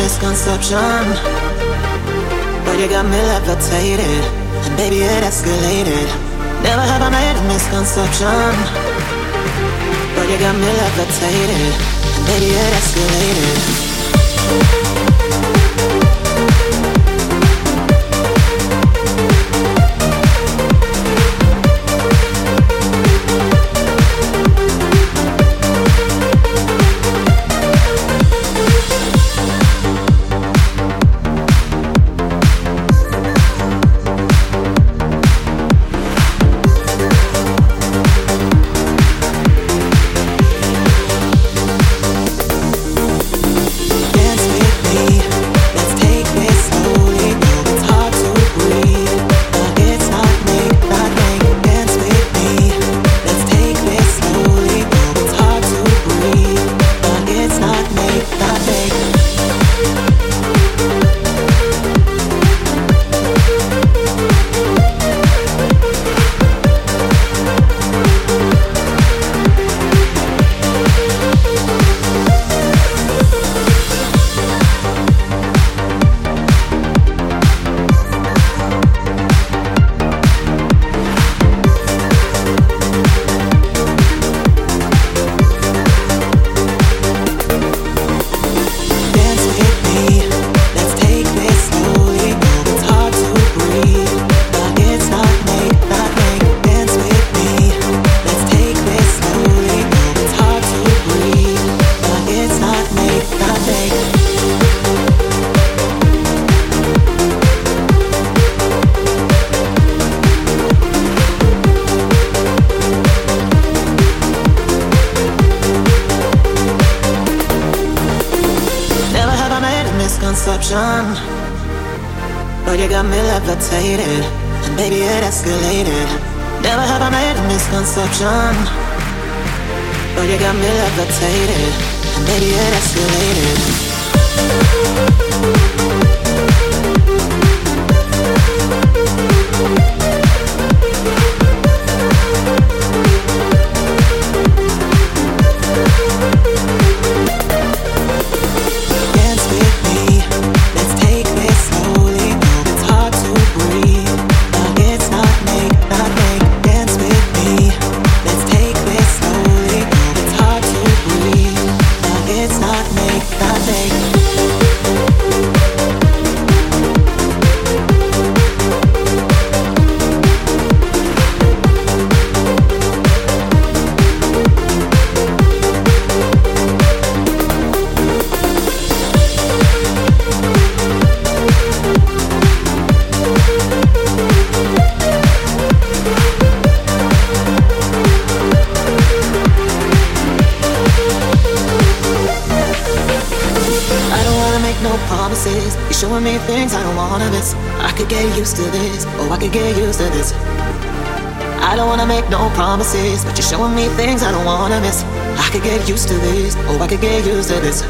misconception. But you got me levitated, and baby, it escalated. Never have I made a misconception. But you got me levitated, and baby, it escalated. misconception. But you got me levitated, and baby, it escalated. Never have I made a misconception. But you got me levitated, and baby, it escalated. make no promises. You're showing me things I don't wanna miss. I could get used to this, oh, I could get used to this. I don't wanna make no promises, but you're showing me things I don't wanna miss. I could get used to this, oh, I could get used to this.